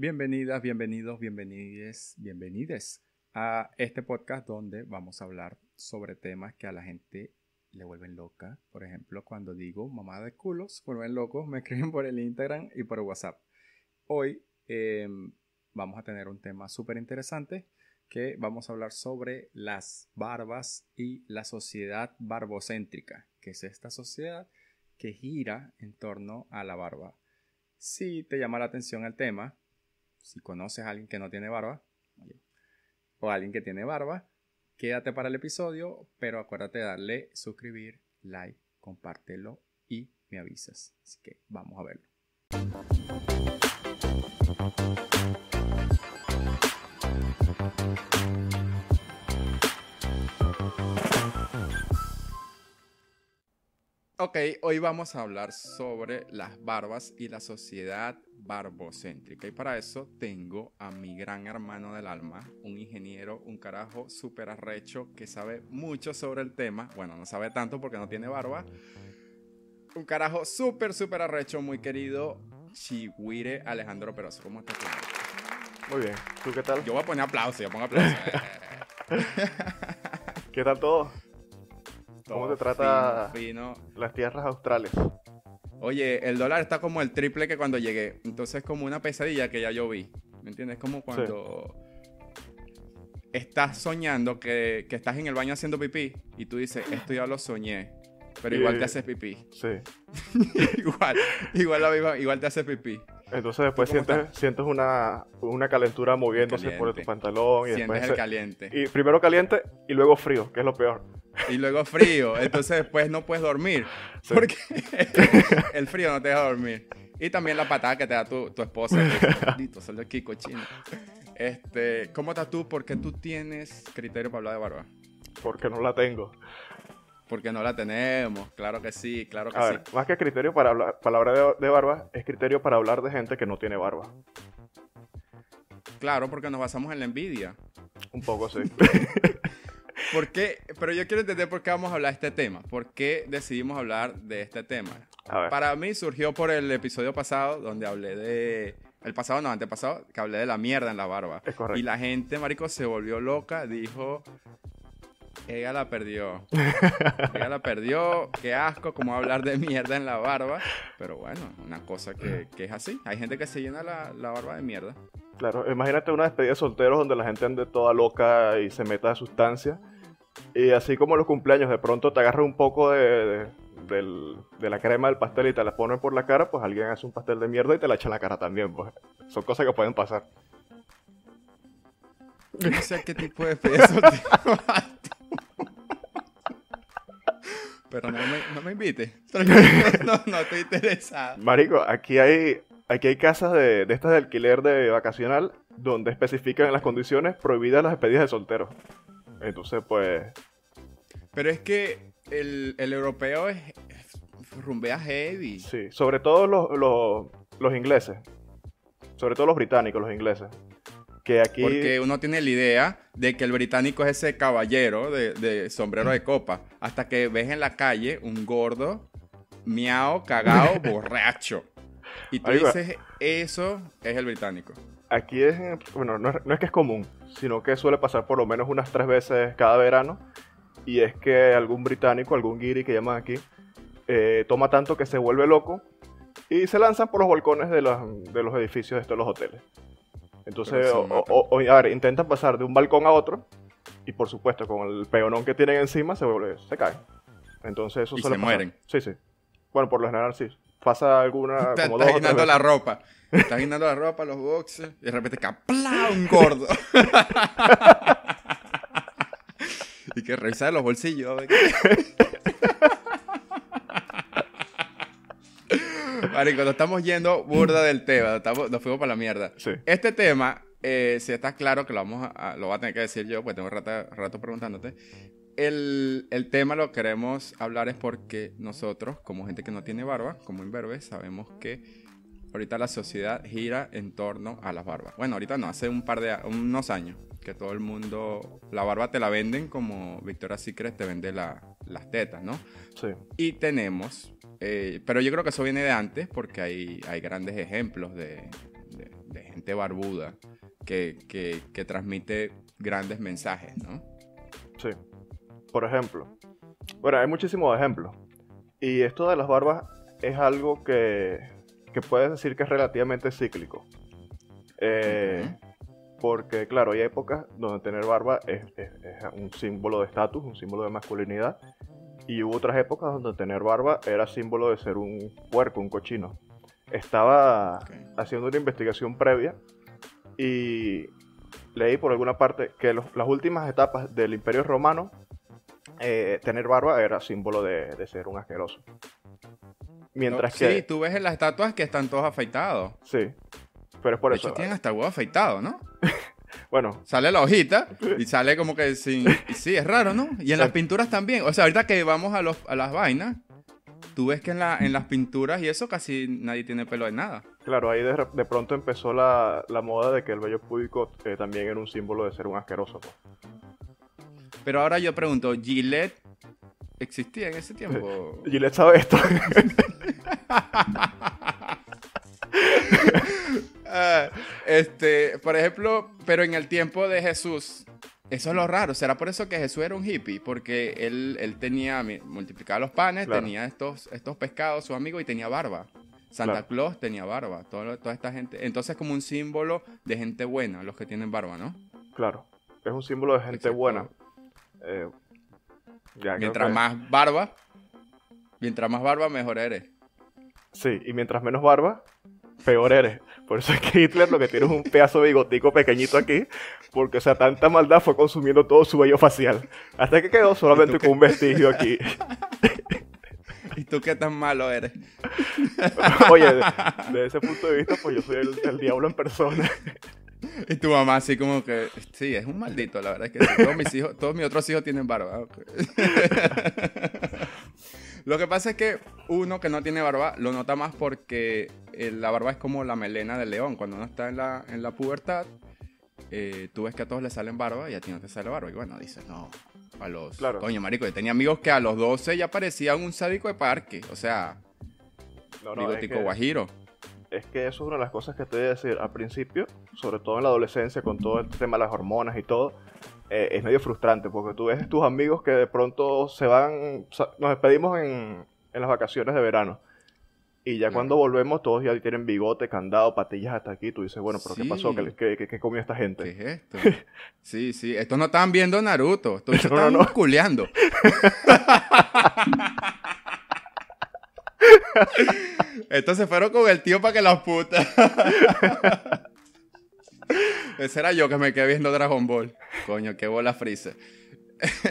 Bienvenidas, bienvenidos, bienvenides, bienvenides a este podcast donde vamos a hablar sobre temas que a la gente le vuelven loca. Por ejemplo, cuando digo mamá de culos, vuelven locos, me escriben por el Instagram y por WhatsApp. Hoy em, vamos a tener un tema súper interesante que vamos a hablar sobre las barbas y la sociedad barbocéntrica, que es esta sociedad que gira en torno a la barba. Si te llama la atención el tema, si conoces a alguien que no tiene barba, o alguien que tiene barba, quédate para el episodio, pero acuérdate de darle suscribir, like, compártelo y me avisas. Así que vamos a verlo. Ok, hoy vamos a hablar sobre las barbas y la sociedad barbocéntrica. Y para eso tengo a mi gran hermano del alma, un ingeniero, un carajo súper arrecho que sabe mucho sobre el tema. Bueno, no sabe tanto porque no tiene barba. Un carajo súper, súper arrecho, muy querido, Chihuire Alejandro Peroso. ¿Cómo estás? Muy bien. ¿Tú qué tal? Yo voy a poner aplausos, yo pongo aplausos. ¿Qué tal todo? ¿Cómo te trata las tierras australes? Oye, el dólar está como el triple que cuando llegué. Entonces es como una pesadilla que ya yo vi. ¿Me entiendes? Es como cuando estás soñando que, estás en el baño haciendo pipí y tú dices, esto ya lo soñé. Pero igual te haces pipí. Sí. igual, igual, igual te haces pipí. Entonces después sientes, sientes una, una, calentura moviéndose por tu pantalón. Y sientes el caliente. Y primero caliente y luego frío, que es lo peor. Y luego frío. Entonces después no puedes dormir. Porque el frío no te deja dormir. Y también la patada que te da tu, tu esposa. Maldito, solo aquí cochino. Este, ¿Cómo estás tú? ¿Por qué tú tienes criterio para hablar de barba? Porque no la tengo. Porque no la tenemos, claro que sí, claro que a sí. Ver, más que criterio para hablar, palabra de, de, barba, es criterio para hablar de gente que no tiene barba. Claro, porque nos basamos en la envidia. Un poco, sí. ¿Por qué? Pero yo quiero entender por qué vamos a hablar de este tema. ¿Por qué decidimos hablar de este tema? Para mí surgió por el episodio pasado donde hablé de... El pasado no, antepasado, que hablé de la mierda en la barba. Es correcto. Y la gente, marico, se volvió loca, dijo... Ella la perdió. Ella la perdió. Qué asco, como hablar de mierda en la barba. Pero bueno, una cosa que, que es así. Hay gente que se llena la, la, barba de mierda. Claro, imagínate una despedida de solteros donde la gente ande toda loca y se meta de sustancia. Y así como los cumpleaños, de pronto te agarra un poco de, de, la crema del pastel y te la pones por la cara, pues alguien hace un pastel de mierda y te la echa en la cara también. Pues son cosas que pueden pasar. No sé qué tipo de peso Pero no me, no me invite. No, no estoy interesado. Marico, aquí hay, aquí hay casas de, de estas de alquiler de vacacional donde especifican las condiciones prohibidas las despedidas de solteros. Entonces, pues... Pero es que el, el europeo es, rumbea heavy. Sí, sobre todo los, los, los ingleses. Sobre todo los británicos, los ingleses. Que aquí... Porque uno tiene la idea de que el británico es ese caballero de, de, sombrero de copa. Hasta que ves en la calle un gordo, miau, cagado, borracho. Y tú dices, eso es el británico. Aquí es, bueno, no es, no es que es común, sino que suele pasar por lo menos unas tres veces cada verano. Y es que algún británico, algún guiri que llaman aquí, eh, toma tanto que se vuelve loco y se lanzan por los balcones de los, de los edificios de estos los hoteles. Entonces, o, a ver, intentan pasar de un balcón a otro y por supuesto con el peonón que tienen encima se vuelve, se caen. Entonces eso y se mueren. Sí, sí. Bueno, por lo general sí. Pasa alguna como Está guinando la ropa. Está guinando la ropa, los boxes y de repente ¡capla! un gordo. y que revisa los bolsillos. Vale, cuando estamos yendo burda del tema, nos fuimos para la mierda. Este tema, eh, si está claro que lo vamos a, lo voy a tener que decir yo, pues tengo rato, rato preguntándote. El, el, tema lo queremos hablar es porque nosotros, como gente que no tiene barba, como imberbes, sabemos que ahorita la sociedad gira en torno a las barbas. Bueno, ahorita no, hace un par de unos años que todo el mundo, la barba te la venden como Victoria's Secret te vende la, las tetas, ¿no? Sí. Y tenemos eh, pero yo creo que eso viene de antes porque hay, hay grandes ejemplos de, de, gente barbuda que, que, que transmite grandes mensajes, ¿no? Sí. Por ejemplo. Bueno, hay muchísimos ejemplos. Y esto de las barbas es algo que, que puedes decir que es relativamente cíclico. Eh, porque, claro, hay épocas donde tener barba es, es- es un símbolo de estatus, un símbolo de masculinidad. Y hubo otras épocas donde tener barba era símbolo de ser un puerco, un cochino. Estaba haciendo una investigación previa y leí por alguna parte que los- las últimas etapas del Imperio Romano, eh, tener barba era símbolo de, de ser un asqueroso. Mientras sí, que... tú ves en las estatuas que están todos afeitados. Sí. Pero es por de eso. hecho, tienen hasta el huevo afeitado, ¿no? Bueno, Sale la hojita y sale como que sin... sí, es raro, ¿no? Y en las pinturas también. O sea, ahorita que vamos a, los, a las vainas, tú ves que en, la, en las pinturas y eso casi nadie tiene pelo de nada. claro, ahí de, de pronto empezó la, la moda de que el vello púbico eh, también era un símbolo de ser un asqueroso. pues. Pero ahora yo pregunto, ¿Gillette existía en ese tiempo? Gillette sabe esto. Este, por ejemplo, pero en el tiempo de Jesús, eso es lo raro. ¿Será por eso que Jesús era un hippie? Porque él, él tenía, multiplicaba los panes, Claro. tenía estos, estos pescados, su amigo, y tenía barba. Santa Claro. Claus tenía barba, todo- toda esta gente. Entonces, como un símbolo de gente buena, los que tienen barba, ¿no? claro, es un símbolo de gente Exacto. buena. Eh, ya Mientras que- más barba, mientras más barba, mejor eres. Sí, y mientras menos barba, peor eres. Por eso es que Hitler lo que tiene es un pedazo de bigotico pequeñito aquí, porque o sea, tanta maldad fue consumiendo todo su vello facial. Hasta que quedó solamente con un vestigio aquí. ¿Y tú qué tan malo eres? Oye, de, de ese punto de vista, pues yo soy el, el diablo en persona. Y tu mamá así como que, sí, es un maldito, la verdad es que todos mis hijos, todos mis otros hijos tienen barba. Lo que pasa es que uno que no tiene barba lo nota más porque eh, la barba es como la melena del león. Cuando uno está en la, en la pubertad, eh, tú ves que a todos les salen barba y a ti no te sale barba. Y bueno, dices, no, a los... Claro. Coño, marico, yo tenía amigos que a los 12 ya parecían un sádico de parque. O sea, No, no, es bigotico que, guajiro. es que eso es una de las cosas que te voy a decir al principio, sobre todo en la adolescencia, con todo el tema de las hormonas y todo. Eh, es medio frustrante porque tú ves tus amigos que de pronto se van, o sea, nos despedimos en, en las vacaciones de verano. Y ya cuando volvemos, todos ya tienen bigote, candado, patillas hasta aquí. Tú dices, bueno, pero ¿qué Sí. pasó? ¿Qué, qué, qué- qué comió esta ¿Qué gente? es esto? Sí, sí, estos no estaban viendo Naruto, estos No, estaban no, no. culeando. estos se fueron con el tío para que las putas. Ese era yo que me quedé viendo Dragon Ball. Coño, qué bola freezer.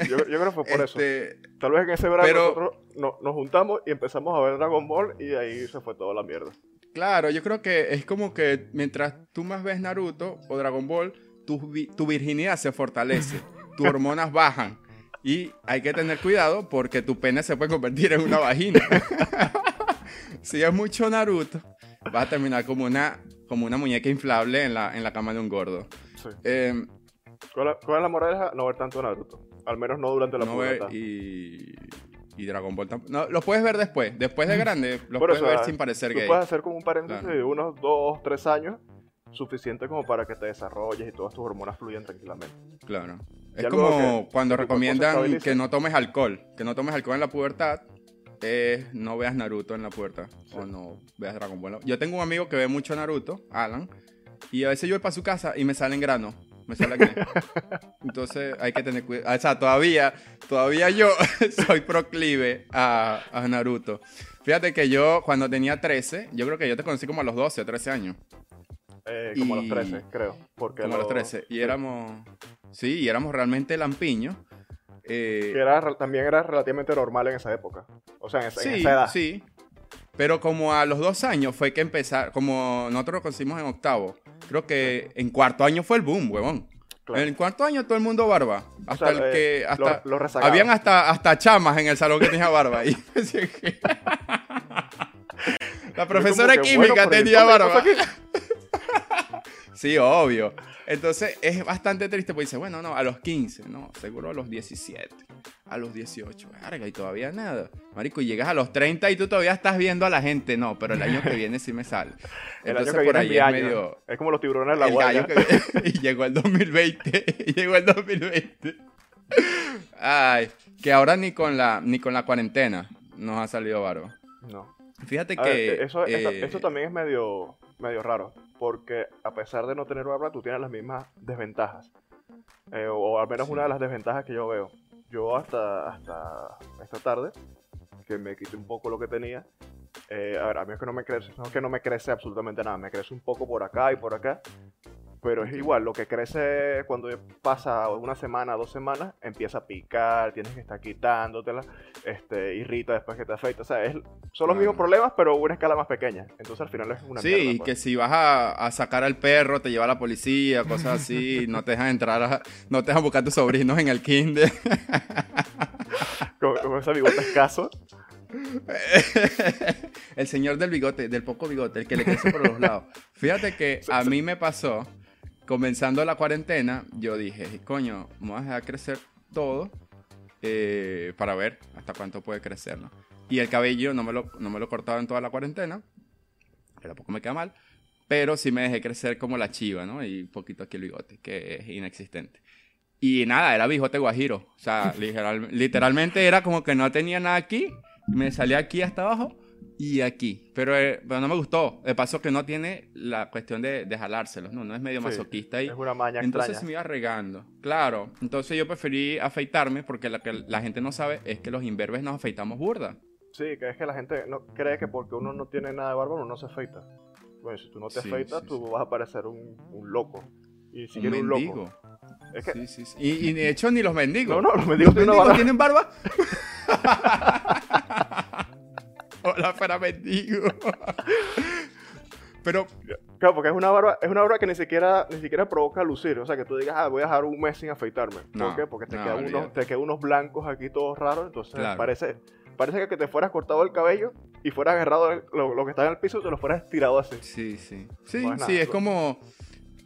Yo, yo creo que fue por eso. Este, Tal vez en ese verano pero- nosotros no- nos juntamos y empezamos a ver Dragon Ball y ahí se fue toda la mierda. Claro, yo creo que es como que mientras tú más ves Naruto o Dragon Ball, tu, tu virginidad se fortalece, tus hormonas bajan. Y hay que tener cuidado porque tu pene se puede convertir en una vagina. si es mucho Naruto, vas a terminar como una, como una muñeca inflable en la, en la cama de un gordo. Sí. Eh, ¿Cuál, es- cuál es la moraleja? No ver tanto Naruto. Al menos no durante la no pubertad. y, y Dragon Ball tampoco. No, lo puedes ver después. Después de grande, lo Por puedes eso, ver ah, sin parecer Tú gay. puedes hacer como un paréntesis Claro. de unos dos, tres años, suficiente como para que te desarrolles y todas tus hormonas fluyan tranquilamente. Claro. Es como cuando recomiendan que no tomes alcohol. Que no tomes alcohol en la pubertad. Es no veas Naruto en la pubertad. O no veas Dragon Ball. Yo tengo un amigo que ve mucho Naruto, Alan. Y a veces yo voy para su casa y me salen granos. Me sale acné. Entonces hay que tener cuidado. O sea, todavía, todavía yo soy proclive a, a Naruto. Fíjate que yo cuando tenía 13, yo creo que yo te conocí como a los 12 o 13 años. Eh, como a los 13, creo. Porque Como a los 13. Y sí. éramos... Sí, y éramos realmente lampiños. Eh, Que era, también era relativamente normal en esa época. O sea, en esa, en Sí, esa edad. sí. Pero como a los dos años fue que empezar, como nosotros lo conocimos en octavo, creo que en cuarto año fue el boom, huevón. Claro. En el cuarto año todo el mundo barba. O Hasta sea, el eh, que. Hasta, rezagados. habían hasta, hasta chamas en el salón que tenía barba. Y que- La profesora química bueno, pero ¿y tenía barba. Sí, obvio. Entonces es bastante triste porque dice, bueno, no, a los 15, no, seguro a los 17. a los 18, verga, y todavía nada. Marico, y llegas a los 30 y tú todavía estás viendo a la gente. No, pero el año que viene sí me sale. el año que viene es, año. es como los tiburones en la guaya. y llegó el 2020. y llegó el 2020. Ay, que ahora ni con la, ni con la cuarentena nos ha salido barba. No. Fíjate que... eso, eh, también es medio, medio raro, porque a pesar de no tener barba, tú tienes las mismas desventajas. Eh, o al menos una de las desventajas que yo veo. Yo hasta, hasta esta tarde, que me quité un poco lo que tenía, eh, a ver, a mí es que no me crece, no es que no me crece absolutamente nada, me crece un poco por acá y por acá, pero es igual, lo que crece cuando pasa una semana, dos semanas, empieza a picar, tienes que estar quitándotela, este, irrita después que te afeita. O sea, es, son los mismos problemas, pero a una escala más pequeña. Entonces al final es una Sí, mierda, pues. que si vas a, sacar al perro, te lleva la policía, cosas así, no te dejan entrar, no te dejan buscar tus sobrinos en el kinder. con, con ese bigote escaso. el señor del bigote, del poco bigote, el que le crece por los lados. Fíjate que a mí me pasó comenzando la cuarentena, yo dije, coño, vamos a dejar crecer todo eh, para ver hasta cuánto puede crecer, ¿no? Y el cabello no me lo, no me lo cortaba en toda la cuarentena, que tampoco me queda mal, pero sí me dejé crecer como la chiva, ¿no? Y poquito aquí el bigote, que es inexistente. Y nada, era bigote guajiro. O sea, literalmente era como que no tenía nada aquí, me salía aquí hasta abajo y aquí. Pero, eh, pero, no me gustó. De paso que no tiene la cuestión de, de jalárselos, ¿no? No es medio masoquista ahí. Es una maña Entonces me iba regando. Claro. Entonces yo preferí afeitarme porque lo que la gente no sabe es que los imberbes nos afeitamos burda. Sí, que es que la gente no cree que porque uno no tiene nada de barba uno no se afeita. Bueno, si tú no te afeitas, tú vas a parecer un, un loco. Y si un un loco. Es que... Sí, sí, sí. Y, y, de hecho ni los mendigos. No, no, los mendigos, ¿Los mendigos tienen barba. Hola para mendigo. Pero. Claro, porque es una barba, es una barba que ni siquiera, ni siquiera provoca lucir. O sea, que tú digas, ah, voy a dejar un mes sin afeitarme. ¿Por qué? Porque te, quedan unos, te quedan unos blancos aquí todos raros. Entonces parece, parece que te fueras cortado el cabello y fueras agarrado lo, que está en el piso y te lo fueras estirado así. Sí, sí. Sí, sí, es como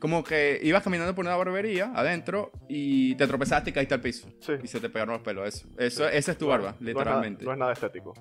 como que ibas caminando por una barbería adentro y te tropezaste y caíste al piso. Sí. Y se te pegaron los pelos. Eso, eso esa es tu barba, literalmente. No es, nada, estético.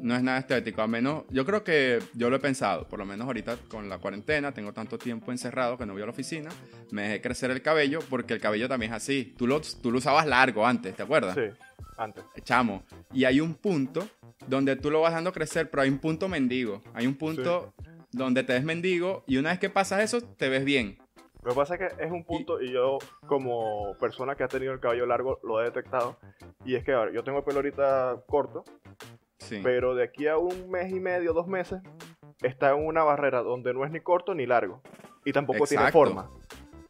No es nada estético, a menos, yo creo que yo lo he pensado, por lo menos ahorita con la cuarentena, tengo tanto tiempo encerrado que no voy a la oficina, me dejé crecer el cabello porque el cabello también es así. Tú lo, tú lo usabas largo antes, ¿te acuerdas? Sí, antes. Chamo. Y hay un punto donde tú lo vas dando crecer, pero hay un punto mendigo. Hay un punto donde te ves mendigo y una vez que pasas eso, te ves bien. Lo que pasa es que es un punto, y, yo como persona que ha tenido el cabello largo lo he detectado, y es que ahora yo tengo el pelo ahorita corto, pero de aquí a un mes y medio, dos meses, está en una barrera donde no es ni corto ni largo, y tampoco tiene forma.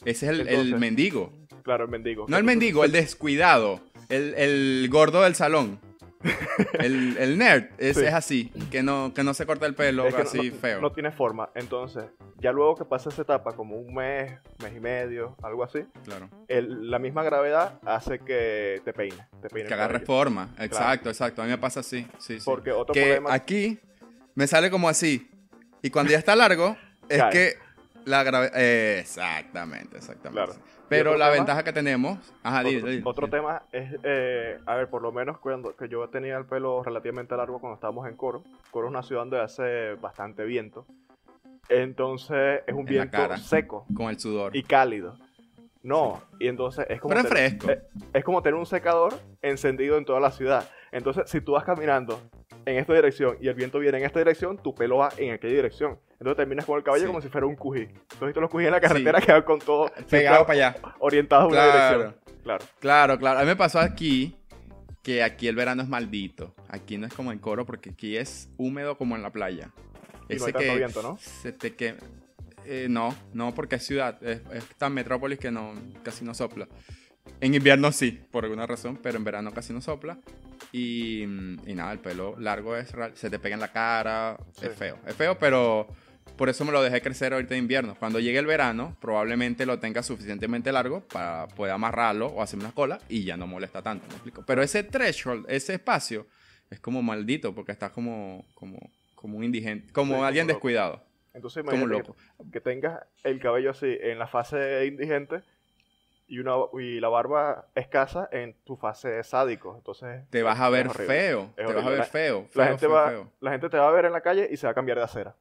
Ese es el, mendigo. Claro, el mendigo. No el mendigo, el descuidado, el, el gordo del salón. el, el, nerd es, es, así, que no, que no se corta el pelo así feo. No tiene forma. Entonces, ya luego que pasa esa etapa, como un mes, mes y medio, algo así, claro. la misma gravedad hace que te peine. Te peine que agarre forma. Exacto, exacto. A mí me pasa así. Sí, Porque otro que problema... aquí me sale como así. Y cuando ya está largo, es que la gravedad... exactamente, exactamente. Claro. Pero la ventaja que tenemos. Ajá, otro, tema es, eh, a ver, por lo menos cuando que yo tenía el pelo relativamente largo cuando estábamos en Coro. Coro es una ciudad donde hace bastante viento. Entonces es un viento seco. Con el sudor. Y cálido. No, y entonces es como, Pero fresco. Eh, es como tener un secador encendido en toda la ciudad. Entonces, si tú vas caminando en esta dirección y el viento viene en esta dirección, tu pelo va en aquella dirección. Entonces terminas con el cabello como si fuera un cují. Entonces tú los cujís en la carretera que van con todo pegado para allá. Orientado a una dirección. Claro. Claro, claro. A mí me pasó aquí que aquí el verano es maldito. Aquí no es como en Coro porque aquí es húmedo como en la playa. Y Ese no hay que viento, ¿no? Se te que... Eh, no, no, porque es ciudad. Es, tan metrópolis que no, casi no sopla. En invierno sí, por alguna razón, pero en verano casi no sopla. Y, y nada, el pelo largo es se te pega en la cara, es feo. Es feo, pero por eso me lo dejé crecer ahorita en invierno. Cuando llegue el verano, probablemente lo tenga suficientemente largo para poder amarrarlo o hacer una cola y ya no molesta tanto, ¿me explico? Pero ese threshold, ese espacio, es como maldito porque estás como, como, como un indigente, como alguien descuidado. Entonces imagínate como loco. Que, tengas el cabello así en la fase indigente y, una, y la barba escasa en tu fase sádico. Entonces. Te vas a ver feo. Te vas a ver feo. la, gente va, la gente te va a ver en la calle y se va a cambiar de acera.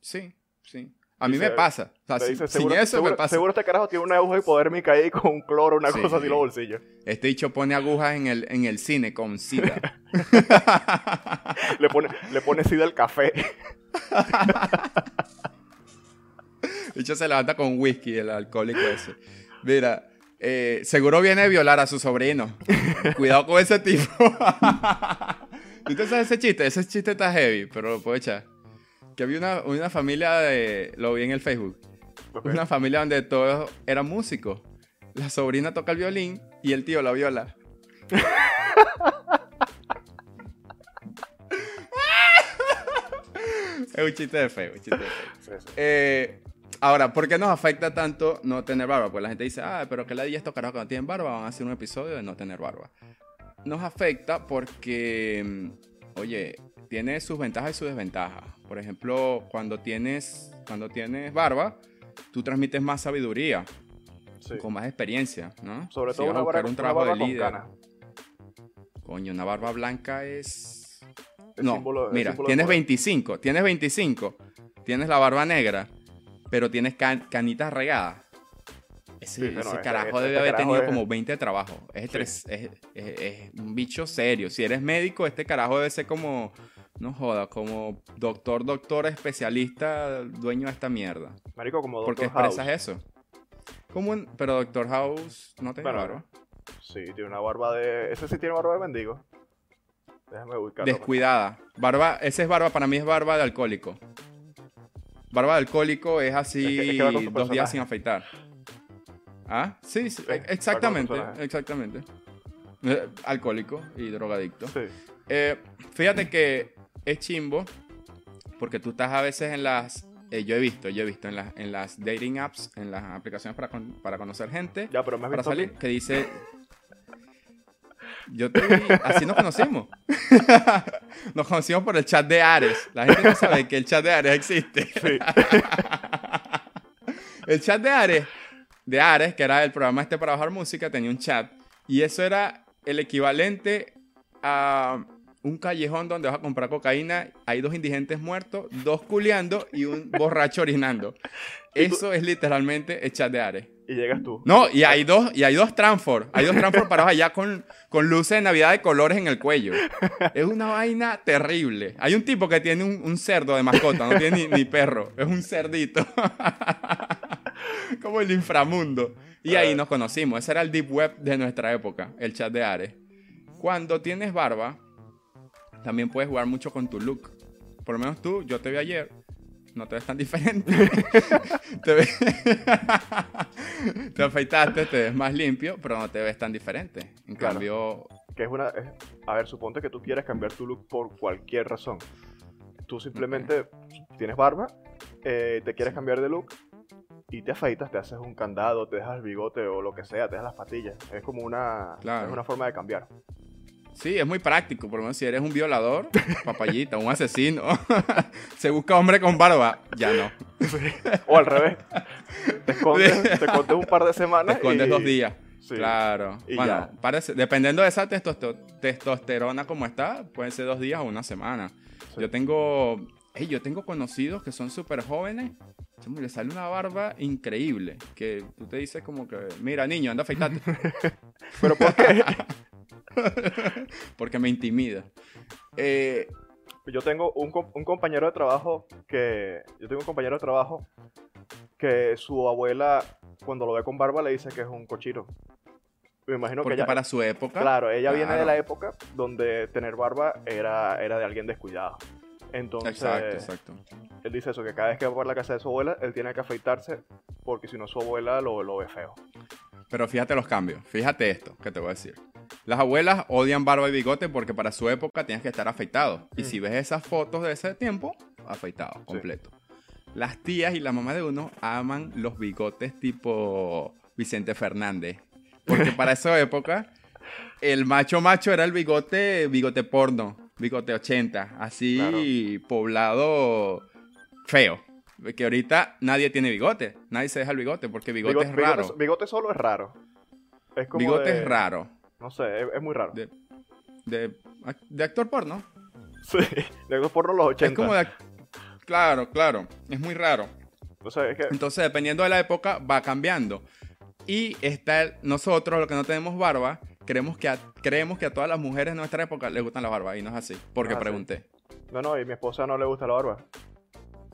Sí, sí. A mí me pasa. O sea, dice, seguro, eso me pasa. Seguro este carajo tiene una aguja hipodérmica ahí con un cloro, una cosa así en los bolsillos. Este dicho pone agujas en el, en el cine con sida. le, pone, le pone sida al café. dicho se levanta con whisky, el alcohólico ese. Mira, eh, seguro viene a violar a su sobrino. Cuidado con ese tipo. ¿Tú te sabes ese chiste? Ese chiste está heavy, pero lo puedo echar. Que había una, una familia de. Lo vi en el Facebook. Una familia donde todos eran músicos. La sobrina toca el violín y el tío la viola. es un chiste de feo, un chiste de feo. Eh, ahora, ¿por qué nos afecta tanto no tener barba? Pues la gente dice, ah, pero que la estos carajos que no tienen barba van a hacer un episodio de no tener barba. Nos afecta porque, mm, oye, tiene sus ventajas y sus desventajas. Por ejemplo, cuando tienes, cuando tienes barba, tú transmites más sabiduría, con más experiencia, ¿no? Sobre todo una, barba, un trabajo de líder. Coño, una barba blanca es... no, mira, tienes 25, tienes 25, tienes la barba negra, pero tienes canitas regadas. Ese, carajo debe haber tenido como 20 trabajos. Es, es, es, un bicho serio. Si eres médico, este carajo debe ser como no joda, como doctor, doctor, especialista, dueño de esta mierda. Marico, como doctor ¿Por qué expresas eso? Como un... Pero Doctor House no tiene barba. Sí, tiene una barba de... Ese sí tiene barba de mendigo. Déjame ubicarlo. Descuidada. Barba... Ese es barba, para mí es barba de alcohólico. Barba de alcohólico es así dos días sin afeitar. ¿Ah? Sí, sí, exactamente, exactamente. Eh, alcohólico y drogadicto. Sí. Eh, fíjate que es chimbo porque tú estás a veces en las... Eh, yo he visto, yo he visto en las, en las dating apps, en las aplicaciones para, para conocer gente. Ya, pero me Para salir, que dice... Yo te así nos conocimos. nos conocimos por el chat de Ares. La gente no sabe que el chat de Ares existe. el chat de Ares, de Ares, que era el programa este para bajar música, tenía un chat. Y eso era el equivalente a un callejón donde vas a comprar cocaína, hay dos indigentes muertos, dos culeando y un borracho orinando. Eso es literalmente el chat de Ares. Y llegas tú. No, y hay dos, y hay dos Transfor. Hay dos Transfor parados allá con, con luces de Navidad de colores en el cuello. Es una vaina terrible. Hay un tipo que tiene un, cerdo de mascota, no tiene ni, perro. Es un cerdito. Como el inframundo. Y ahí ah. nos conocimos. Ese era el deep web de nuestra época, el chat de Ares. Cuando tienes barba, también puedes jugar mucho con tu look. Por lo menos tú, yo te vi ayer, no te ves tan diferente. te, afeitaste, te ves más limpio, pero no te ves tan diferente. En cambio... Que es una... a ver, suponte que tú quieres cambiar tu look por cualquier razón. Tú simplemente tienes barba, eh, te quieres cambiar de look y te afeitas, te haces un candado, te dejas el bigote o lo que sea, te dejas las patillas. Es como una, es una forma de cambiar. Sí, es muy práctico. Por lo menos si eres un violador, papayita, un asesino, se busca hombre con barba, ya no. o al revés. Te escondes, te un par de semanas. Te escondes dos días. claro. bueno, parece, dependiendo de esa testosterona como está, pueden ser dos días o una semana. Yo tengo, yo tengo conocidos que son súper jóvenes. Le sale una barba increíble. Que tú te dices como que, mira, niño, anda a afeitarte. ¿Pero por qué? Porque me intimida. Eh, yo tengo un, compañero de trabajo que. Yo tengo un compañero de trabajo que su abuela, cuando lo ve con barba, le dice que es un cochiro. Me imagino Porque que ella, para su época. Claro, ella viene de la época donde tener barba era, era de alguien descuidado. Entonces, exacto, exacto. él dice eso, que cada vez que va por la casa de su abuela, él tiene que afeitarse porque si no su abuela lo, lo ve feo. Pero fíjate los cambios, fíjate esto que te voy a decir. Las abuelas odian barba y bigote porque para su época tienes que estar afeitado. Y mm. si ves esas fotos de ese tiempo, afeitado, completo. Las tías y la mamá de uno aman los bigotes tipo Vicente Fernández. Porque para esa época, el macho macho era el bigote, bigote porno, bigote 80, así poblado feo. Que ahorita nadie tiene bigote, nadie se deja el bigote porque bigote, es raro. Bigote, solo es raro. Es como Bigote de- es raro. No sé, es, es muy raro. De, de, de actor porno. Sí, de los porno los 80. Es como de... Claro, claro. Es muy raro. Es que Entonces, dependiendo de la época, va cambiando. Y está el- nosotros, los que no tenemos barba, creemos que, a, creemos que a todas las mujeres de nuestra época les gustan las barbas. Y no es así. Porque así. pregunté. No, no, y mi esposa no le gusta la barba.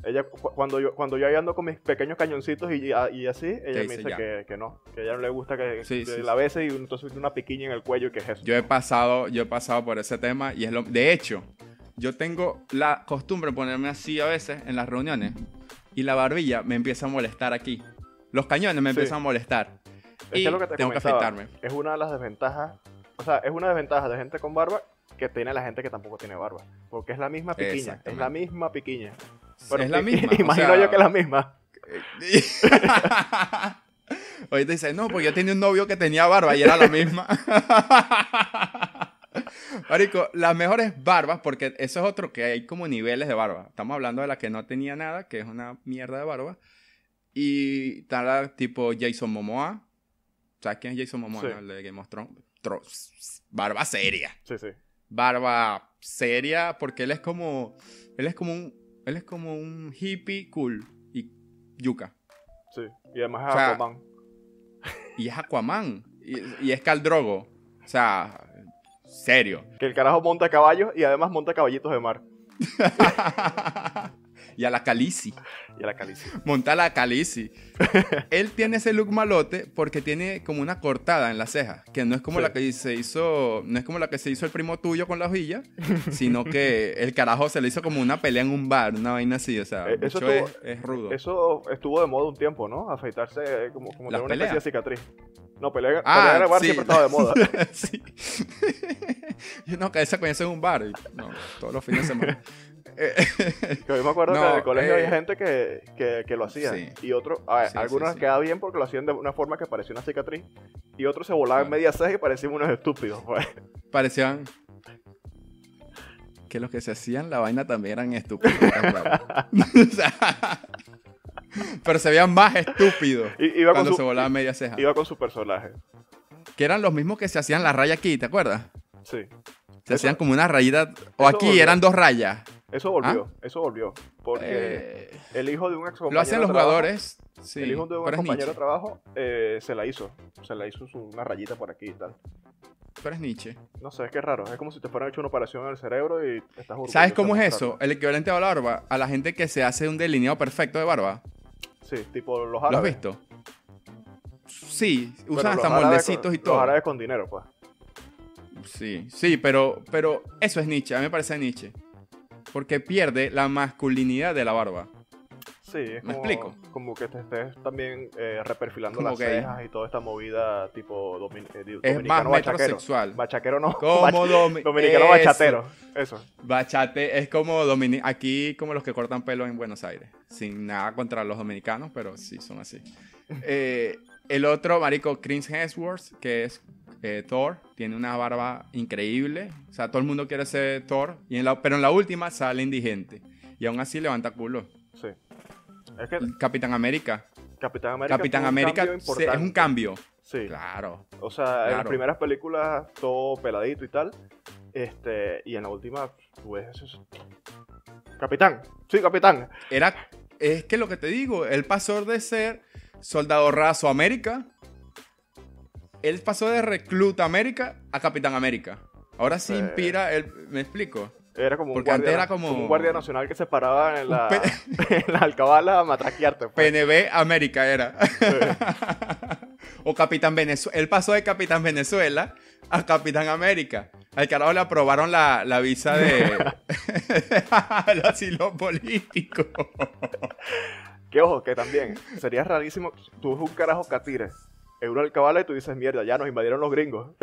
Ella, cu- cuando yo, cuando yo ahí ando con mis pequeños cañoncitos y, y así, ella me dice que, que no, que a ella no le gusta que, Sí, que sí, la bese y entonces una piquiña en el cuello y que es eso. Yo he pasado, yo he pasado por ese tema y es lo. De hecho, yo tengo la costumbre de ponerme así a veces en las reuniones y la barbilla me empieza a molestar aquí. Los cañones me empiezan a molestar. Es y que es lo que te tengo que afeitarme. Es una de las desventajas, o sea, es una desventaja de gente con barba que tiene la gente que tampoco tiene barba. Porque es la misma piquiña, es la misma piquiña. es la misma. o Imagino sea, yo que es la misma. Ahorita dice, no, pues yo tenía un novio que tenía barba y era la misma. Marico, las mejores barbas, porque eso es otro que hay como niveles de barba. Estamos hablando de la que no tenía nada, que es una mierda de barba. Y la tipo Jason Momoa. ¿Sabes quién es Jason Momoa? Sí. no? El de Game of Thrones. Tro- Barba seria. Sí, sí. Barba seria, porque él es como. Él es como un. Él es como un hippie cool. Y yuca. Sí. Y además O es sea, Aquaman. Y es Aquaman. Y, y es Caldrogo. O sea, serio. Que el carajo monta caballos y además monta caballitos de mar. y a la Calici. Y a la calicia. Monta a la Calici. Él tiene ese look malote porque tiene como una cortada en la ceja. Que no es como Sí. la que se hizo. No es como la que se hizo el primo tuyo con la hojilla. sino que el carajo se le hizo como una pelea en un bar. Una vaina así. O sea, Eh, eso es, estuvo- es rudo. Eso estuvo de moda un tiempo, ¿no? Afeitarse eh, como, como ¿Las tener una especie de cicatriz. No, pelear, Ah, pelear en el bar sí. siempre estaba de moda. sí. Yo no, que esa coñazo en un bar. no, todos los fines de semana. Eh, Que yo me acuerdo No, que en el colegio eh, había gente que, que, que lo hacía. Sí. Y otros, Sí, algunos sí, quedaba bien porque lo hacían de una forma que parecía una cicatriz. Y otros se volaban Claro. media ceja y parecían unos estúpidos. pues. parecían que los que se hacían la vaina también eran estúpidos. sea, pero se veían más estúpidos iba, cuando su, se volaban media ceja. iba con su personaje. Que eran los mismos que se hacían la raya aquí, ¿te acuerdas? Sí. Se Eso- hacían como una rayita. O aquí volvió. eran dos rayas. Eso volvió, eso volvió. Porque ¿Ah? Eh, el hijo de un ex lo hacen los jugadores. Sí, el hijo de un compañero de trabajo eh, se la hizo. Se la hizo una rayita por aquí y tal. Pero es Nietzsche. No sé, es que es raro. Es como si te fueran hecho una operación en el cerebro y estás orgulloso ¿Sabes cómo es eso? El equivalente a la barba. A la gente que se hace un delineado perfecto de barba. Sí, tipo los ¿Lo has árabes. visto? Sí, usan hasta árabes moldecitos con- y todo. Los árabes con dinero, pues. Sí, sí, pero, pero eso es Nietzsche, a mí me parece Nietzsche. Porque pierde la masculinidad de la barba. Sí, es ¿Me como, explico? como que te estés también eh, reperfilando Como las gay. cejas y toda esta movida tipo domin- eh, Es más metrosexual. Bachaquero no. Como domi- dominicano Eso. bachatero. Eso. Bachate es como domini aquí como los que cortan pelo en Buenos Aires. Sin nada contra los dominicanos, pero sí son así. Eh, el otro, marico, Chris Hemsworth, que es eh, Thor, tiene una barba increíble. O sea, todo el mundo quiere ser Thor, y en la- pero en la última sale indigente. Y aún así levanta culo. Sí. Es que Capitán América. Capitán América. Capitán un América se- es un cambio. Sí. Claro. O sea, en las primeras películas todo peladito y tal. Este, y en la última, pues Capitán, sí, capitán. Era, es que lo que te digo, él pasó de ser soldado raso América, él pasó de recluta América a Capitán América. Ahora sí inspira, él, ¿me explico? Era como un, guardia, antes era como- un guardia nacional que se paraba en la, pe- en la alcabala a matraquearte. pues. PNB América era. o Capitán Venezuela. Él pasó de Capitán Venezuela a Capitán América. Al carajo le aprobaron la, la visa de el asilo político. Que ojo, que también sería rarísimo. Tú ves un carajo catire en una alcabala y tú dices, mierda, ya nos invadieron los gringos.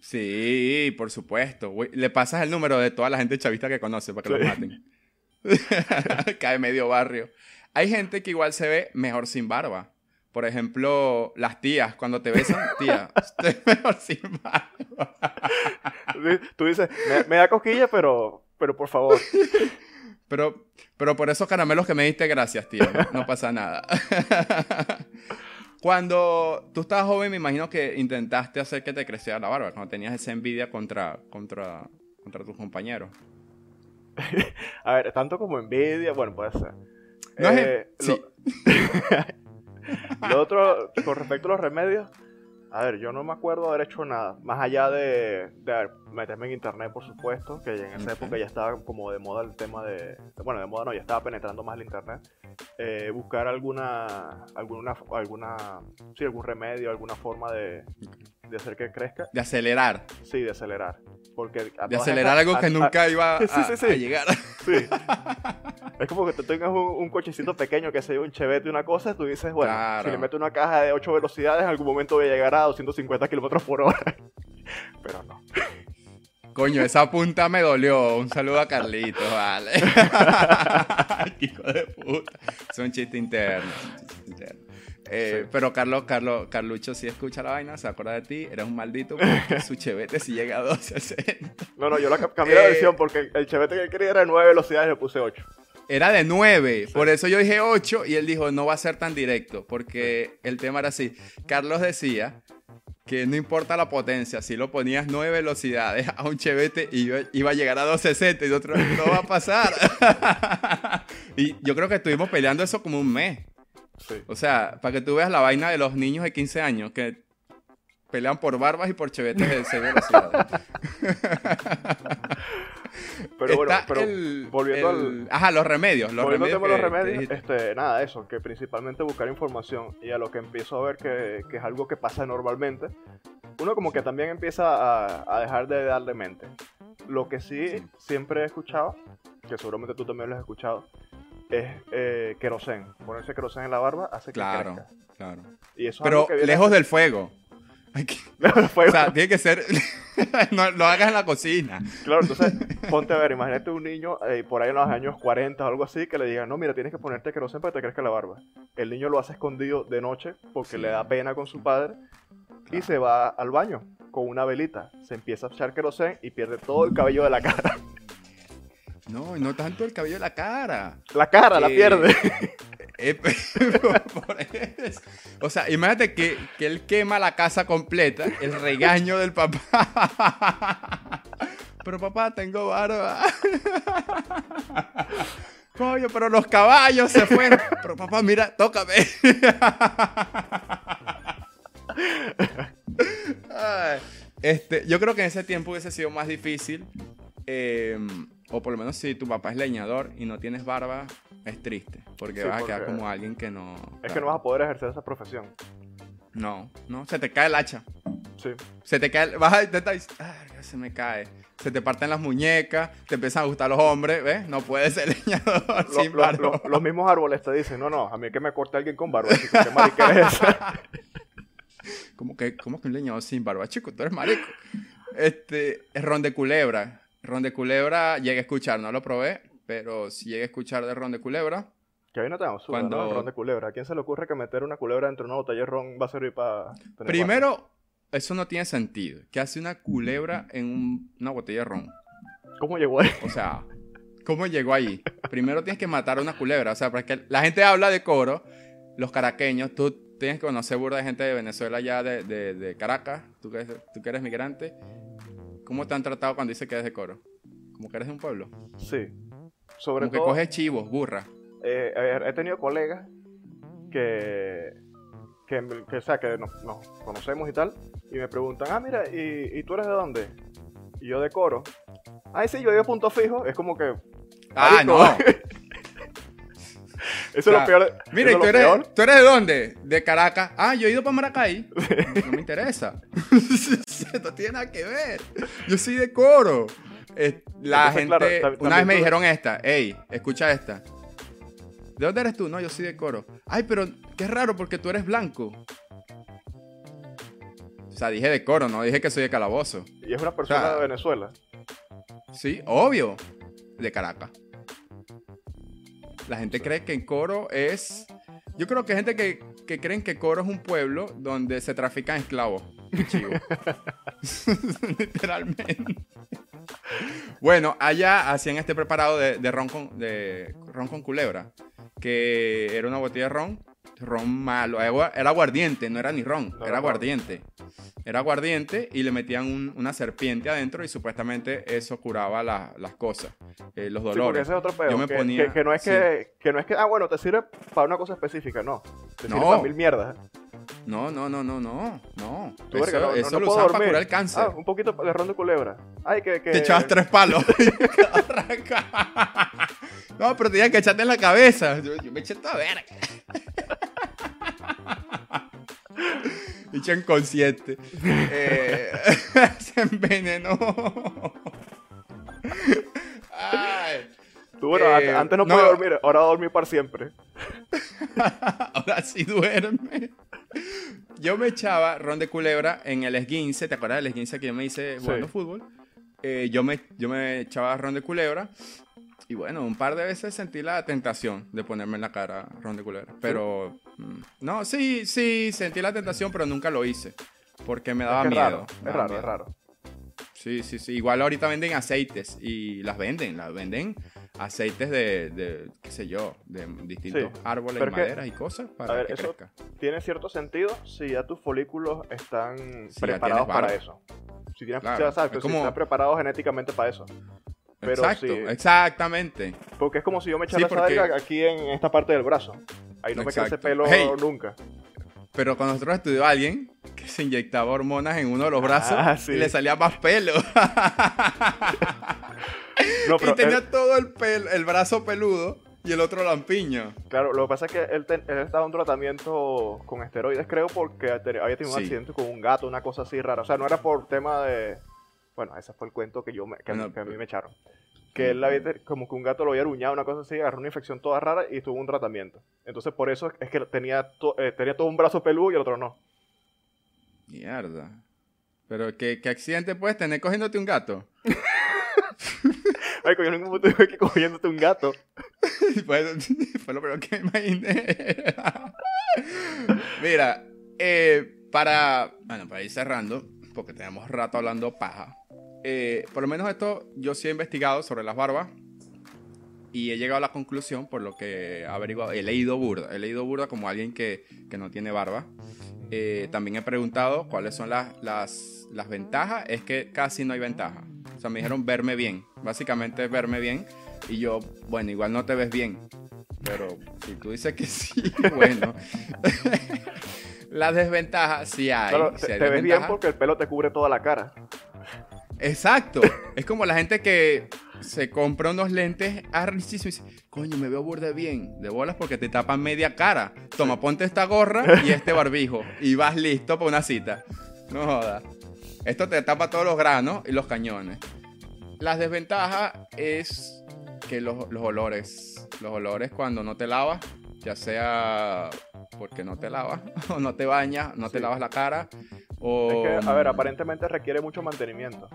Sí, por supuesto. Güey, Le pasas el número de toda la gente chavista que conoce para que Sí. los maten. Cae medio barrio. Hay gente que igual se ve mejor sin barba. Por ejemplo, las tías, cuando te besan, tía, usted es mejor sin barba. tú dices, me, me da cosquilla, pero, pero por favor. Pero, pero por esos caramelos que me diste, gracias, tía. No, no pasa nada. Cuando tú estabas joven, me imagino que intentaste hacer que te creciera la barba, cuando tenías esa envidia contra, contra, contra tus compañeros. a ver, tanto como envidia, bueno, puede ser. No eh, sí. lo otro, con respecto a los remedios, a ver, yo no me acuerdo haber hecho nada, más allá de, meterme en internet, por supuesto, que en esa época ya estaba como de moda el tema de, bueno, de moda no, ya estaba penetrando más el internet, eh, buscar alguna, alguna, alguna, sí, algún remedio, alguna forma de, de hacer que crezca. De acelerar. Sí, de acelerar. Porque de acelerar algo que nunca iba a, llegar. Sí. es como que tú tengas un, cochecito pequeño que sea un chevete y una cosa, tú dices, bueno, si le meto una caja de 8 velocidades, en algún momento voy a llegar a 250 kilómetros por hora. Pero no. Coño, esa punta me dolió. Un saludo a Carlito, vale. Hijo de puta. Es un chiste interno. Eh, pero Carlos, Carlos, Carlucho sí escucha la vaina, se acuerda de ti, eres un maldito porque su chevete sí llega a 260. No, no, yo la cambié la versión porque el chevete que quería era de 9 velocidades y le puse 8. Era de 9, por eso yo dije 8 y él dijo no va a ser tan directo, porque el tema era así. Carlos decía que no importa la potencia, si lo ponías 9 velocidades a un chevete iba, iba a llegar a 260 y otro no va a pasar. y yo creo que estuvimos peleando eso como un mes. O sea, para que tú veas la vaina de los niños de 15 años que pelean por barbas y por chevetes de 6 velocidades. pero bueno, pero volviendo al. Ajá, los remedios. Los remedios, los remedios este, nada, eso, que principalmente buscar información y a lo que empiezo a ver que, que es algo que pasa normalmente, uno como que también empieza a, a dejar de darle mente. Lo que sí, siempre he escuchado, que seguramente tú también lo has escuchado, es eh, querosén. Ponerse querosén en la barba hace que claro, Claro, y eso Pero lejos del fuego. lejos del fuego. O sea, tiene que ser... no lo hagas en la cocina. Claro, entonces ponte a ver, imagínate un niño eh, por ahí en los años 40 o algo así que le digan, no, mira, tienes que ponerte querosén para que te crezca la barba. El niño lo hace escondido de noche porque le da pena con su padre y se va al baño con una velita. Se empieza a echar querosén y pierde todo el cabello de la cara. No, no tanto el cabello de la cara. La cara la pierde. Eh, o sea, imagínate que, que, él quema la casa completa, el regaño del papá. Pero papá, tengo barba. Coño, pero los caballos se fueron. Pero papá, mira, tócame. Este, yo creo que en ese tiempo hubiese sido más difícil. Eh, o por lo menos si tu papá es leñador y no tienes barba, es triste. Porque vas a quedar como alguien que no. Es que no vas a poder ejercer esa profesión. No, no, se te cae el hacha. Sí. Se te cae, vas a intentar se me cae. Se te parten las muñecas, te empiezan a gustar los hombres, ¿ves? No puedes ser leñador sin barba. los mismos árboles te dicen, no, no, a mí que me corte alguien con barba, chico, ¿qué marica es esa? ¿Cómo que, ¿Cómo que un leñador sin barba, chico? Tú eres marico. Este, es ron de culebra. Ron de culebra llegué a escuchar, no lo probé, pero si llegué a escuchar de ron de culebra. Que ahí no tenemos cuando... ron de culebra. ¿A quién se le ocurre que meter una culebra dentro de una botella de ron va a servir para... Primero, eso no tiene sentido. ¿Qué hace una culebra en una botella de ron? ¿Cómo llegó ahí? O sea, ¿cómo llegó ahí? Primero tienes que matar a una culebra. O sea, porque la gente habla de coro, los caraqueños, tú tienes que conocer burda de gente de Venezuela ya de, de, Caracas, tú que, tú que eres migrante ¿Cómo te han tratado cuando dices que eres de coro? ¿Como que eres de un pueblo? Sí. Sobre Como que coges chivos, burra. Eh, he tenido colegas que, que, o sea, que nos, conocemos y tal, y me preguntan, ah, mira, ¿y, tú eres de dónde? Y yo de coro. Ah, sí, yo de punto fijo. Es como que... Ah, no. Eso es lo peor. Mira, ¿tú, eres, ¿tú eres de dónde? De Caracas. Ah, yo he ido para Maracay. No me interesa. no tiene nada que ver. Yo soy de coro. la gente. una vez me dijeron esta. Ey, escucha esta. ¿De dónde eres tú? No, yo soy de coro. Ay, pero qué raro porque tú eres blanco. O sea, dije de coro, no dije que soy de calabozo. ¿Y es una persona de Venezuela? Sí, obvio. De Caracas. La gente cree que en Coro es. Yo creo que hay gente que, que creen que Coro es un pueblo donde se trafican esclavos. Literalmente. Bueno, allá hacían este preparado de, ron con, de ron con culebra, que era una botella de ron ron malo, era aguardiente, no era ni ron, No era aguardiente. Era aguardiente y le metían un- una serpiente adentro y supuestamente eso curaba la- las cosas, eh, los Sí, dolores. ese es otro pedo. Yo me que, ponía- que- que no es que, que no es que, ah, bueno, te sirve para una cosa específica, no. Te sirve para mil mierdas. No, no, no, no, no, no. Tú, Eso, verga, no- eso no lo usaban para curar el cáncer. Ah, un poquito de ron de culebra. Ay, que... que... Te echabas tres palos. no, pero tenías que echarte en la cabeza. Yo, yo me eché toda verga. Bicho inconsciente. Eh, se envenenó. Ay, Tú, bueno, Eh, antes, antes no, no. podía dormir, ahora va a dormir para siempre. ahora sí duerme. Yo me echaba ron de culebra en el esguince. ¿Te acuerdas del esguince que yo me hice jugando Sí. fútbol? Eh, yo, me, yo me echaba ron de culebra. Y bueno, un par de veces sentí la tentación de ponerme en la cara ron de culebra. Pero, mm, no, sí, sí, sentí la tentación, pero nunca lo hice. Porque me daba es que miedo. raro, me es raro, miedo. es raro. Sí, sí, sí. Igual ahorita venden aceites y las venden, las venden aceites de, de qué sé yo, de distintos Sí, árboles y que- maderas y cosas para a ver, que eso- crezca. Tiene cierto sentido si ya tus folículos están Si preparados para eso. Si tienes, Claro, exacto, es si están preparados genéticamente para eso. Pero Exacto, sí. exactamente. Porque es como si yo me echara Sí, esa porque- verga aquí en esta parte del brazo. Ahí no me crece Exacto. pelo Hey. nunca. Pero con nosotros estudió alguien que se inyectaba hormonas en uno de los brazos Ah, sí. y le salía más pelo. No, y tenía él- todo el, pel- el brazo peludo y el otro lampiño. claro, lo que pasa es que él, te- él estaba en un tratamiento con esteroides, creo, porque había tenido un Sí. accidente con un gato, una cosa así rara. O sea, no era por tema de... Bueno, ese fue el cuento que, yo me, que, a mí- Bueno, que a mí pero- me echaron. Que él había, como que un gato lo había aruñado, una cosa así, agarró una infección toda rara y tuvo un tratamiento. Entonces, por eso es que tenía, to- eh, tenía todo un brazo peludo y el otro no. Mierda. Pero ¿qué, qué accidente puedes tener cogiéndote un gato? Ay, coño, en ningún momento dije que cogiéndote un gato. fue, fue lo primero que me imaginé. Mira, eh, para, bueno, para ir cerrando, porque tenemos rato hablando paja. Eh, por lo menos esto yo sí he investigado sobre las barbas y he llegado a la conclusión por lo que he averiguado. He leído burda, he leído burda como alguien que, que no tiene barba. Eh, también he preguntado cuáles son las, las, las ventajas. Es que casi no hay ventaja. O sea, me dijeron verme bien. Básicamente es verme bien. Y yo, bueno, igual no te ves bien. Pero si tú dices que sí, bueno. las desventajas sí hay. Claro, te, hay te ves bien porque el pelo te cubre toda la cara. Exacto. Es como la gente que se compra unos lentes arrechísimos y dice, coño, me veo burde bien. De bolas porque te tapan media cara. Toma, ponte esta gorra y este barbijo. Y vas listo para una cita. No jodas. Esto te tapa todos los granos y los cañones. Las desventajas es que los, los olores, los olores cuando no te lavas, ya sea porque no te lavas, o no te bañas, no te lavas la cara, o... Es que, a ver, aparentemente requiere mucho mantenimiento.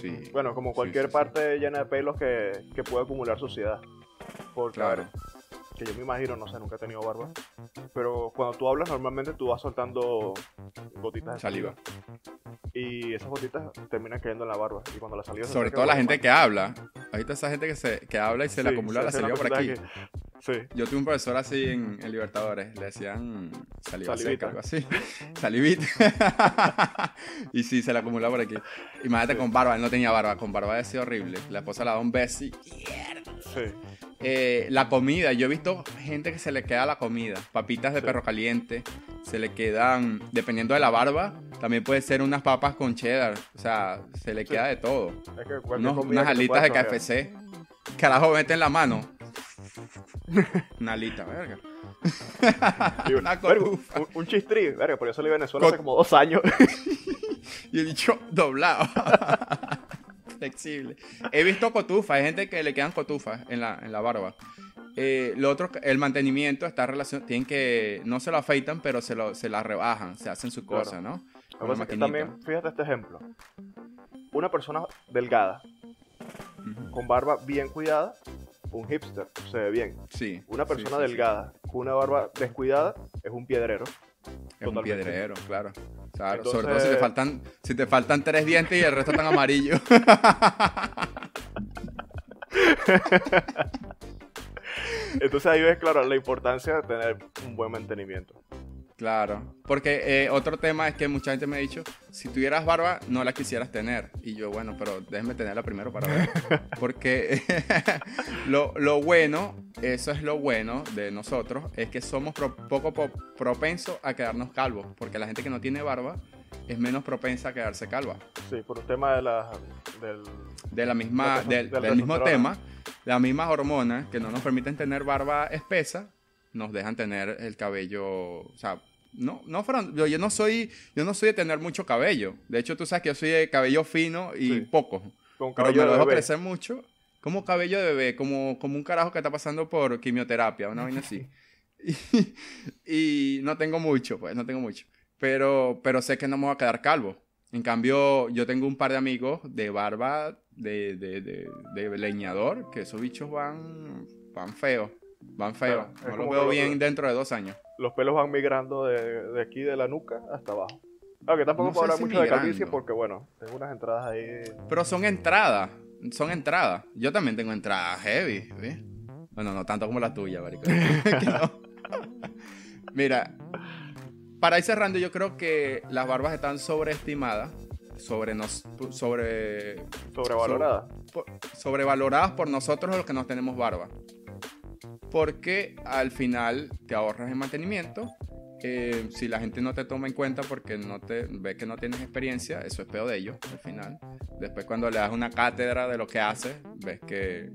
Sí. Bueno, como cualquier sí, sí. parte llena de pelos que, que puede acumular suciedad. Porque, Claro. ver, que yo me imagino, no sé, nunca he tenido barba. Pero cuando tú hablas, normalmente tú vas soltando gotitas de Saliva. Y esas gotitas terminan cayendo en la barba. Y cuando la saliva Sobre todo la gente que habla. Ahorita esa gente que, se, que habla y se le acumula se la saliva por aquí. Sí. Yo tuve un profesor así en, en Libertadores, le decían saliva Salivita. seca, algo así. Salivita. y sí, se le acumula por aquí. Imagínate con barba, él no tenía barba, con barba decía horrible. La esposa le da un beso y... Sí. Eh, la comida, yo he visto gente que se le queda la comida, papitas de Sí. perro caliente, se le quedan, dependiendo de la barba, también puede ser unas papas con cheddar, o sea, se le Sí. queda de todo. Es que Unos- unas alitas de KFC. Carajo, mete en la mano. Una alita, verga. Una verga, un, un chistri, verga, por eso salí a Venezuela hace como dos años. Y el dicho doblado. Flexible. He visto cotufas, hay gente que le quedan cotufas en la, en la barba. Eh, lo otro, el mantenimiento está relacionado, tienen que, no se lo afeitan, pero se, lo, se la rebajan, se hacen su Claro. cosa, ¿no? También, fíjate este ejemplo. Una persona delgada, con barba bien cuidada, un hipster, se ve bien. Sí. Una persona sí, sí. delgada con una barba descuidada es un piedrero. Es un piedrero, claro. Claro, Entonces- Sobre todo si te faltan, si te faltan tres dientes y el resto están amarillos. Entonces ahí ves, claro, la importancia de tener un buen mantenimiento. Claro, porque eh, otro tema es que mucha gente me ha dicho, si tuvieras barba, no la quisieras tener. Y yo, bueno, pero déjeme tenerla primero para ver. Porque lo, lo, bueno, eso es lo bueno de nosotros, es que somos poco propensos a quedarnos calvos. Porque la gente que no tiene barba es menos propensa a quedarse calva. Sí, por un tema de la, del, de la misma, del, del mismo tema, las mismas hormonas que no nos permiten tener barba espesa, nos dejan tener el cabello, o sea, no, no, yo, yo, no soy, yo no soy de tener mucho cabello. De hecho, tú sabes que yo soy de cabello fino y poco. Con pero me lo dejo crecer mucho. Como cabello de bebé, como, como un carajo que está pasando por quimioterapia, una vaina así. y, no tengo mucho, pues, no tengo mucho. Pero, pero sé que no me voy a quedar calvo. En cambio, yo tengo un par de amigos de barba de, de, de, leñador, que esos bichos van, van feos. Van feos. no los veo bien dentro de dos años los pelos van migrando de, aquí de la nuca hasta abajo. Aunque tampoco puedo hablar mucho de calvicie porque, bueno, tengo unas entradas ahí. Pero son entradas, son entradas. Yo también tengo entradas heavy, Bueno, no tanto como la tuya, marico. Mira, para ir cerrando, yo creo que las barbas están sobreestimadas, sobre nos, sobre sobrevaloradas, sobrevaloradas por nosotros los que no tenemos barba porque al final te ahorras en mantenimiento. Eh, si la gente no te toma en cuenta porque no te ve que no tienes experiencia, eso es peor de ellos al final. Después cuando le das una cátedra de lo que haces, ves que,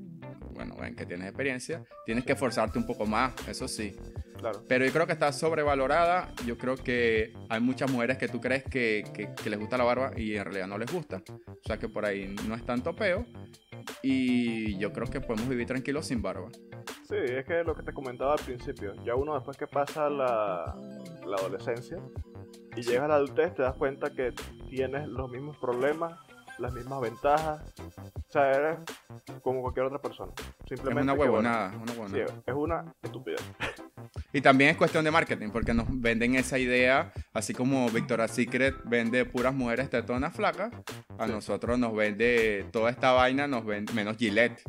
bueno, ven que tienes experiencia, tienes que esforzarte un poco más, eso sí. Claro. Pero yo creo que está sobrevalorada. Yo creo que hay muchas mujeres que tú crees que, que, que, les gusta la barba y en realidad no les gusta. O sea que por ahí no es tanto peo. Y yo creo que podemos vivir tranquilos sin barba. Sí, es que lo que te comentaba al principio, ya uno después que pasa la, la adolescencia y llega a la adultez te das cuenta que tienes los mismos problemas, las mismas ventajas, o sea, eres como cualquier otra persona. Simplemente es una huevonada, una huevonada. Sí, es una estupidez. Y también es cuestión de marketing, porque nos venden esa idea, así como Victoria's Secret vende puras mujeres tetonas flacas, a nosotros nos vende toda esta vaina, nos vende, menos Gillette.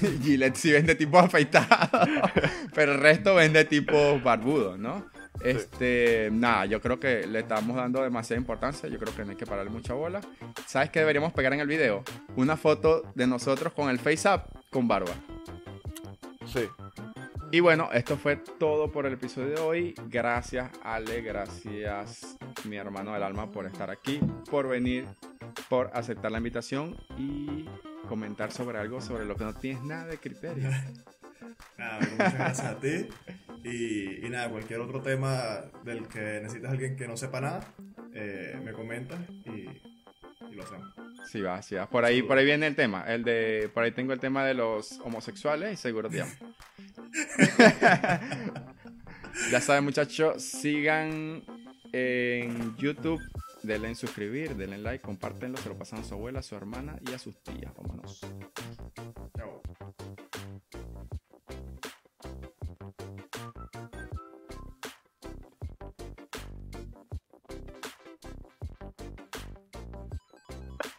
Gillette sí vende tipo afeitado, pero el resto vende tipo barbudo, ¿no? Este, nada, yo creo que le estamos dando demasiada importancia, yo creo que no hay que pararle mucha bola. ¿Sabes qué deberíamos pegar en el video? Una foto de nosotros con el face up con barba. Sí. Y bueno, esto fue todo por el episodio de hoy. Gracias Ale, gracias mi hermano del alma por estar aquí, por venir, por aceptar la invitación y comentar sobre algo sobre lo que no tienes nada de criterio. nada, muchas gracias a ti. Y, nada, cualquier otro tema del que necesitas alguien que no sepa nada, eh, me comentas y, lo hacemos. Sí, va, sí, va. Por ahí, por ahí viene el tema. El de, por ahí tengo el tema de los homosexuales y seguro te llamo. ya saben, muchachos, sigan en YouTube denle en suscribir, denle en like, compártenlo, se lo pasan a su abuela, a su hermana y a sus tías. Vámonos.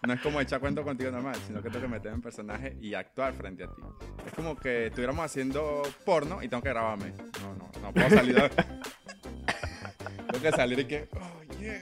No es como echar cuento contigo normal, sino que tengo que meter en personaje y actuar frente a ti. Es como que estuviéramos haciendo porno y tengo que grabarme. No, no, no puedo salir. tengo que salir y que. Oh, yeah.